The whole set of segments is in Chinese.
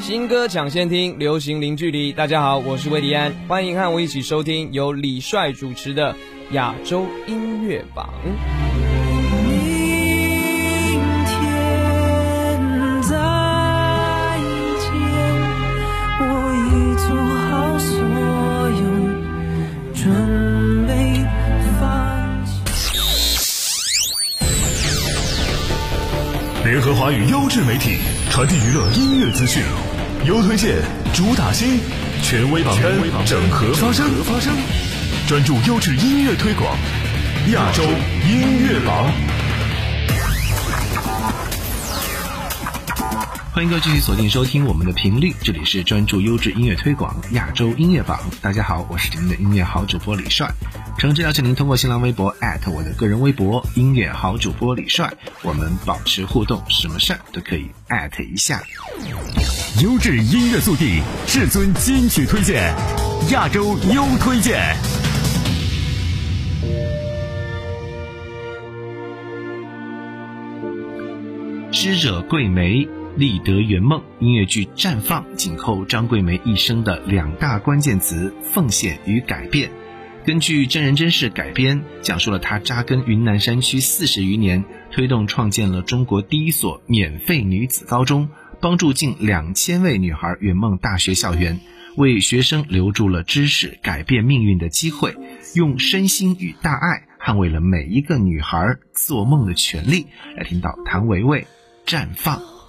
新歌抢先听，流行零距离。大家好，我是魏迪安，欢迎和我一起收听由李帅主持的亚洲音乐榜。明天再见，我已做好所有准备放弃联合华语优质媒体，传递娱乐音乐资讯，优推荐，主打新，权威榜单，整合发声，专注优质音乐推广，亚洲音乐榜。欢迎各位继续锁定收听我们的频率，这里是专注优质音乐推广亚洲音乐榜。大家好，我是您的音乐好主播李帅。诚挚邀请您通过新浪微博我的个人微博“音乐好主播李帅”，我们保持互动，什么事儿都可以一下。优质音乐速递，至尊金曲推荐，亚洲优推荐。知者桂梅，立德圆梦。音乐剧《绽放》紧扣张桂梅一生的两大关键词：奉献与改变。根据真人真事改编，讲述了她扎根云南山区四十余年，推动创建了中国第一所免费女子高中，帮助近两千位女孩圆梦大学校园，为学生留住了知识改变命运的机会，用身心与大爱捍卫了每一个女孩做梦的权利。来听到谭维维绽放。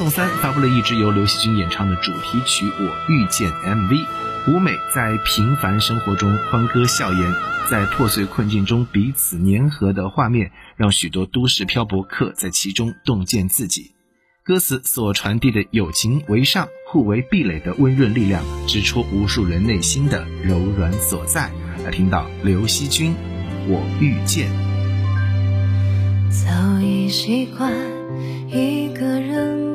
宋三发布了一支由刘惜君演唱的主题曲《我遇见》MV，舞美在平凡生活中欢歌笑颜，在破碎困境中彼此粘合的画面，让许多都市漂泊客在其中洞见自己。歌词所传递的友情为上、互为壁垒的温润力量，直戳无数人内心的柔软所在。来听到刘惜君，《我遇见》。早已习惯一个人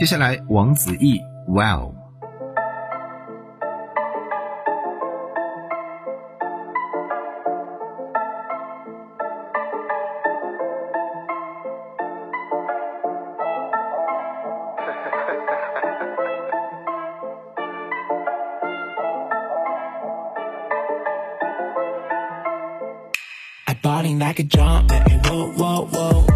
接下来，王子异，Wow。 I balling like a drum，哎喔喔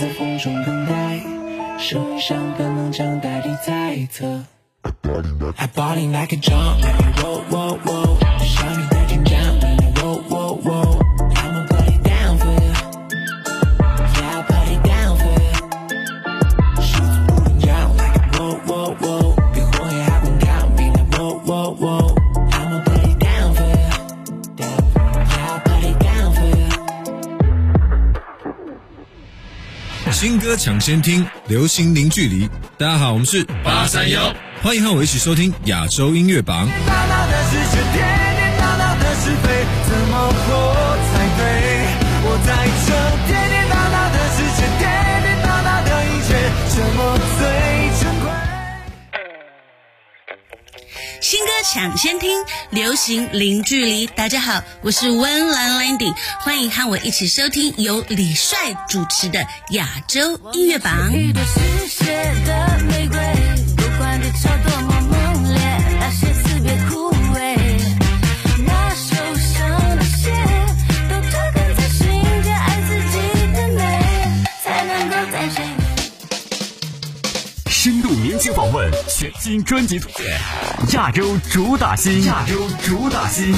在风中等待，树上可能长大的猜测。I'm balling like a drum, like whoa whoa whoa. 新歌抢先听，流行零距离。大家好，我们是八三幺，欢迎和我一起收听亚洲音乐榜。抢先听，流行零距离。大家好，我是温岚 Landy，欢迎和我一起收听由李帅主持的亚洲音乐榜。深度年轻访问，新专辑，亚洲主打新，亚洲主打新。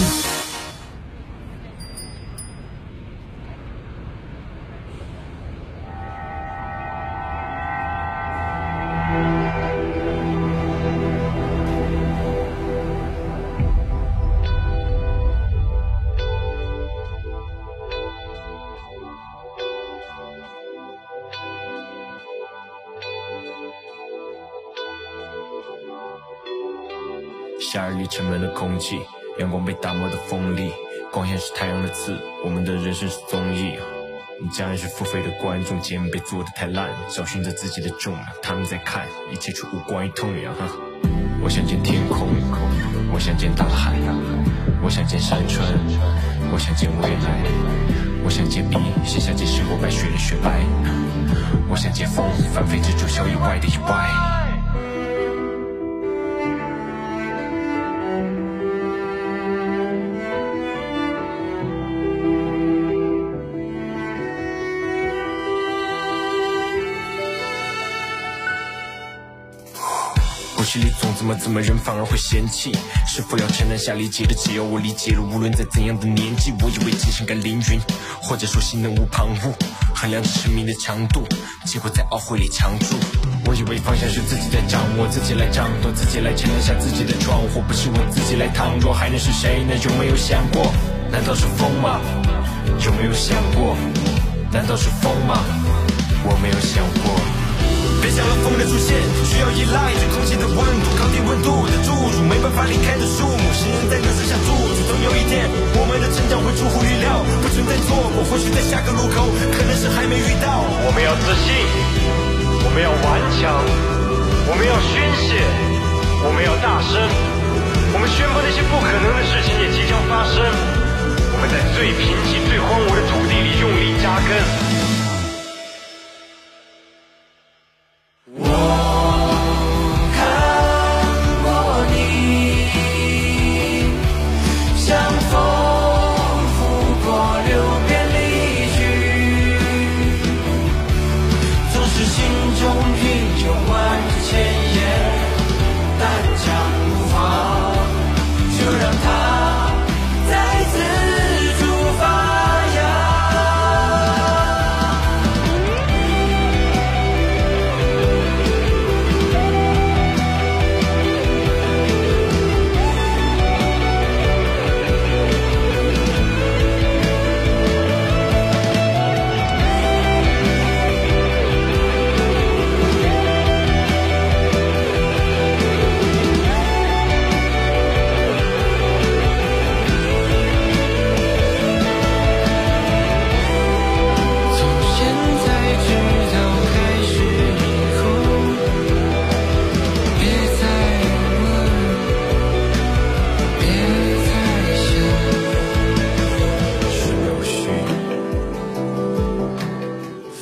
夏日里沉闷的空气，阳光被打磨的锋利，光线是太阳的刺，我们的人生是综艺。你将是付费的观众，节目被做的太烂，找寻着自己的重量，他们在看，一切却无关于痛痒。哈我想见天空，我想见大海，我想见山川，我想见未来，我想见笔写下这时候白雪的雪白，我想见风翻飞至九霄以外的意外。心里总怎么怎么人反而会嫌弃，是否要承担下理解的？只要我理解了，无论在怎样的年纪，我以为精神该凌云，或者说心能无旁骛，衡量着生命的强度，结果在懊悔里强住。我以为方向是自己在掌握，自己来掌舵，自己来承担下自己的闯祸，不是我自己来倘若，还能是谁呢？有没有想过？难道是风吗？有没有想过？难道是风吗？我没有想过。别想了，风的出现需要依赖着空气的温度，抗低温度的注入，没办法离开的树木，行人在那之下驻足。总有一天，我们的成长会出乎预料，不存在错过，或许在下个路口，可能是还没遇到。我们要自信，我们要顽强，我们要宣泄，我们要大声，我们宣布那些不可能的事情也即将发生。我们在最贫瘠、最荒芜的土地里用力扎根。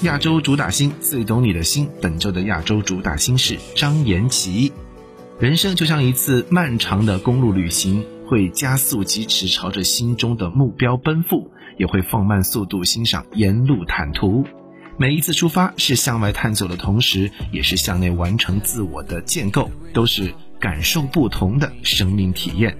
亚洲主打星最懂你的心，本周的亚洲主打星是张延琪。人生就像一次漫长的公路旅行，会加速疾驰，朝着心中的目标奔赴，也会放慢速度欣赏沿路坦途。每一次出发是向外探索的同时，也是向内完成自我的建构，都是感受不同的生命体验。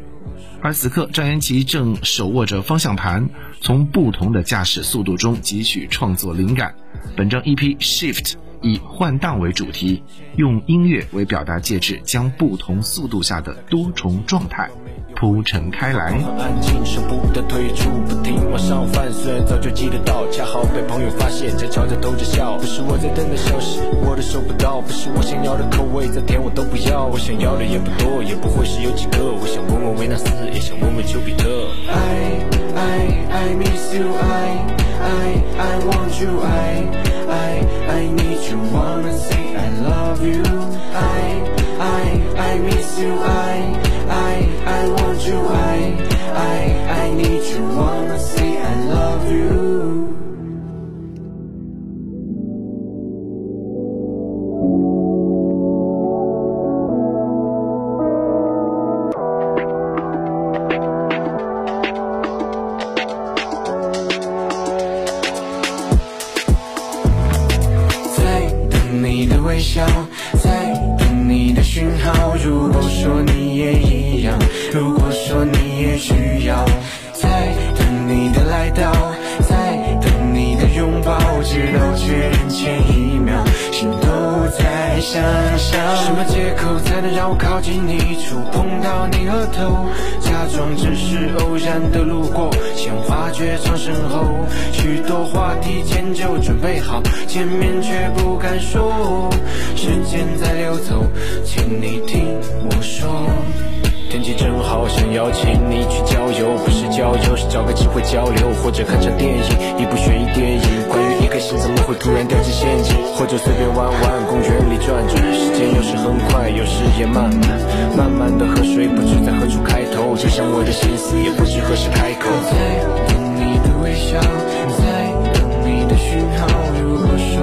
而此刻，张元奇正手握着方向盘，从不同的驾驶速度中汲取创作灵感。本张 EP Shift 以换挡为主题，用音乐为表达介质，将不同速度下的多重状态铺陈开来。安静，舍不得退出，不停往上翻。虽然早就记得到，恰好被朋友发现，在悄悄逗着笑。不是我在等待消息，我都收不到。不是我想要的口味，再甜我都不要。我想要的也不多，也不会是有几个。我想问问维纳斯，也想问问丘比特。I I I miss you I I I want you. I I I need you. Wanna say I love you. I I I miss you. I I I want you. I I I need you. Wanna say I love you 等你的微笑，在等你的讯号。如果说你也一样，如果说你也需要，在等你的来到，在等你的拥抱，直到确认前一秒，在想象。什么借口才能让我靠近你，触碰到你额头？假装只是偶然的路过，先发觉场身后，许多话题前就准备好，见面却不敢说。时间在流走，请你听我说。天气正好，想邀请你去郊游，不是郊游，是找个机会交流，或者看场电影，一部悬疑电影，关于颗心怎么会突然掉进陷阱，或者随便玩玩，公园里转转，时间有时很快，有时也慢慢，慢慢的河水，不知在何处开头，就像我的心思，也不知何时开口。在等你的微笑，在等你的讯号。如果说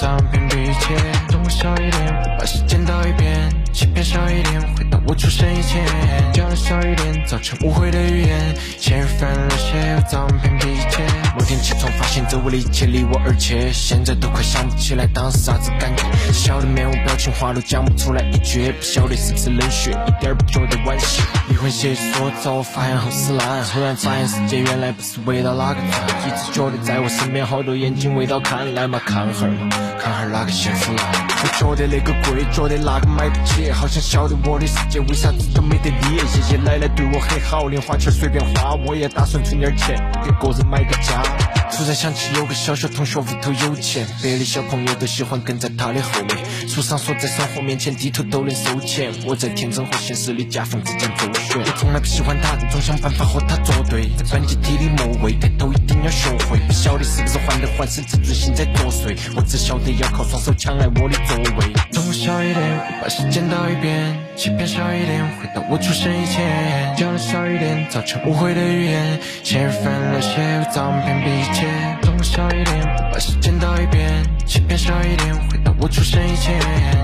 脏偏鼻切。动我小一点，我把时间倒一遍，欺骗少一点，回到我出生以前。讲少一点，造成误会的语言，前人犯了些又脏偏鼻切。某天起床发现周围的一切离我而切，现在都快想不起来当时啥子感觉。笑得面无表情，话都讲不出来一句，不晓得是不是冷血，一点不觉得惋惜。离婚协议说早我发现后死烂，突然发现世界原来不是围绕哪个转，一直觉得在我身边好多眼睛围绕看，来嘛看哈儿嘛，看哈儿哪个幸福了。我觉得那个贵，觉得那个买不起，好想晓得我的世界为啥子都没得你。爷爷奶奶对我很好，零花钱随便花，我也打算存点钱给个人买个家。突然想起有个小学同学屋头有钱，别的小朋友都喜欢跟在他的后面。书上说在生活面前低头都能收钱，我在天真和现实的夹缝之间周旋。我从来不喜欢他，总想办法和他作对。在班级体里末位，抬头一定要学会。不晓得是不是患得患失，自尊心在作祟。我只晓得要靠双手抢来我的座位。动我小一点，我把时间倒一遍，欺骗少一点，回到我出生以前。讲的少一点，造成误会的语言，前人犯了些又脏偏鼻切。动我小一点，我把时间倒一遍，欺骗少一点，回到我出生以前。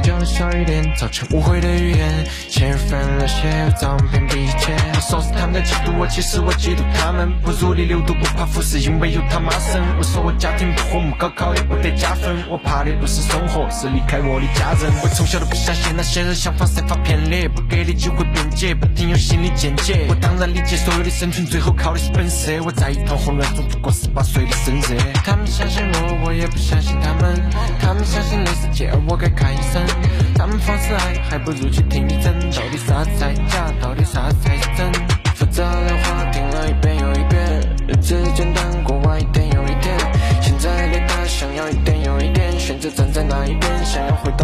讲的少一点，造成误会的语言，前人犯了些又脏偏鼻切。我说是他们在嫉妒我，其实我嫉妒他们。不如理流都不怕腐蚀，因为有他妈生。我说我家庭不和睦，高考也不得加分。我怕的不是生活，是离开我的家人。我从小都不相信那些人想法散发偏裂，不给你机会辩解，不停有心理见解。我当然理解所有的生存最后靠的是本色。我在一团混乱中度过十八岁的生日。他们相信我，我也不相信他们。他们相信的是借，而我该看医生。他们放肆爱，还不如去听一针。到底啥子才假？到底啥子才是真？复杂的。话听了一遍又一遍，日子简单过完一天又一天。现在的。他想要一点又一点，选择站在哪一边，想要回到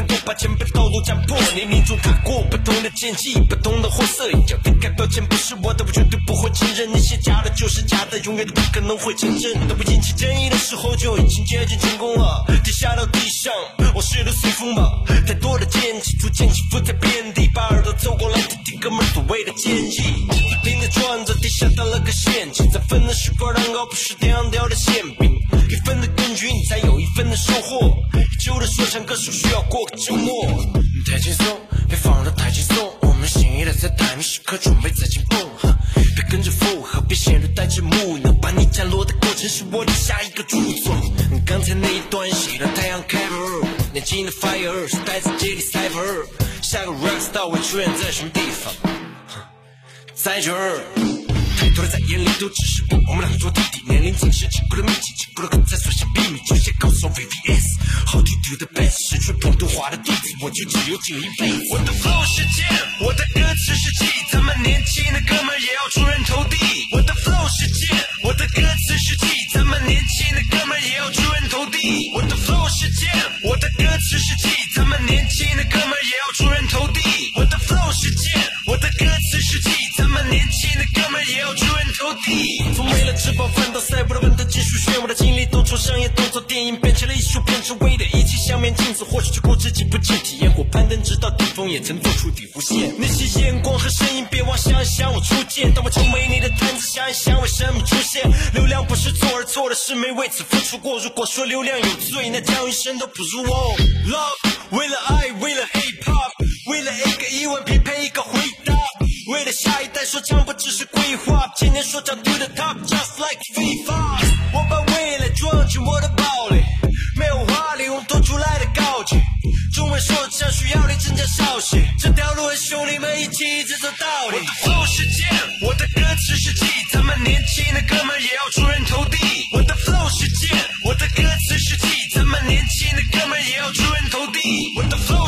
能够把前辈的道路斩破？年龄中踏过不同的剑气，不同的货色，要离开标签不是我的，我绝对不会承认那些假的就是假的，永远都不可能会成真。当我引起争议的时候，就已经接近成功了。跌下到地上，往事都随风吧。太多的剑气逐渐起伏在遍地，把耳朵凑过来听听哥们儿所谓的建议。不停的转着，地下到了个陷阱，在分的是块蛋糕，不是掉掉的馅饼。一分的耕耘，才有一分的收获。旧的说唱歌手需要过个周末。太轻松，别放得太轻松。我们新一代在待命时刻准备再进攻，别跟着附和，别陷入呆滞木讷。把你降落的过程是我的下一个著作。刚才那一段写的太阳 cover，年轻的 fire 是来自街里 cipher，下个 rap star 会出现在什么地方？在这儿。太多人在眼里都只是我，我们两个做弟弟，年龄仅是经过了密集，经过了刚才所向披靡，就先告诉 VVS，How to do the best，失去普通话的弟子，我就只有这一辈子。我的 flow 是剑，我的歌词是气，咱们年轻的哥们也要出人头地。我的 flow 是剑，我的歌词是气，咱们年轻的哥们也要出人头地。我的 flow 是剑，我的歌词是气，咱们年轻的哥们也要出人头地。也要出人头地。从为了吃饱饭到赛博的稳的技术炫，我的经历都从商业动作电影变成了艺术，变成为的一起相面镜子，或许去过自己不见体验过攀登直到顶峰，也曾做出底弧线。那些眼光和声音，别妄想想我出现。当我成为你的摊子，想一想为什么出现？流量不是错，而错的是没为此付出过。如果说流量有罪，那将余生都不如我。Love，为了爱，为了 hip hop，为了一个疑问匹配一个回答。为了下一代说唱不只是规划，今年说唱 to the top，just like FIFA。我把未来装进我的包里，没有华丽，用多出来的高级。中文说唱需要你增加少息，这条路和兄弟们一起一直走到底。我的 flow 是剑，我的歌词是气，咱们年轻的哥们儿也要出人头地。我的 flow 是剑，我的歌词是气，咱们年轻的哥们儿也要出人头地。我的 flow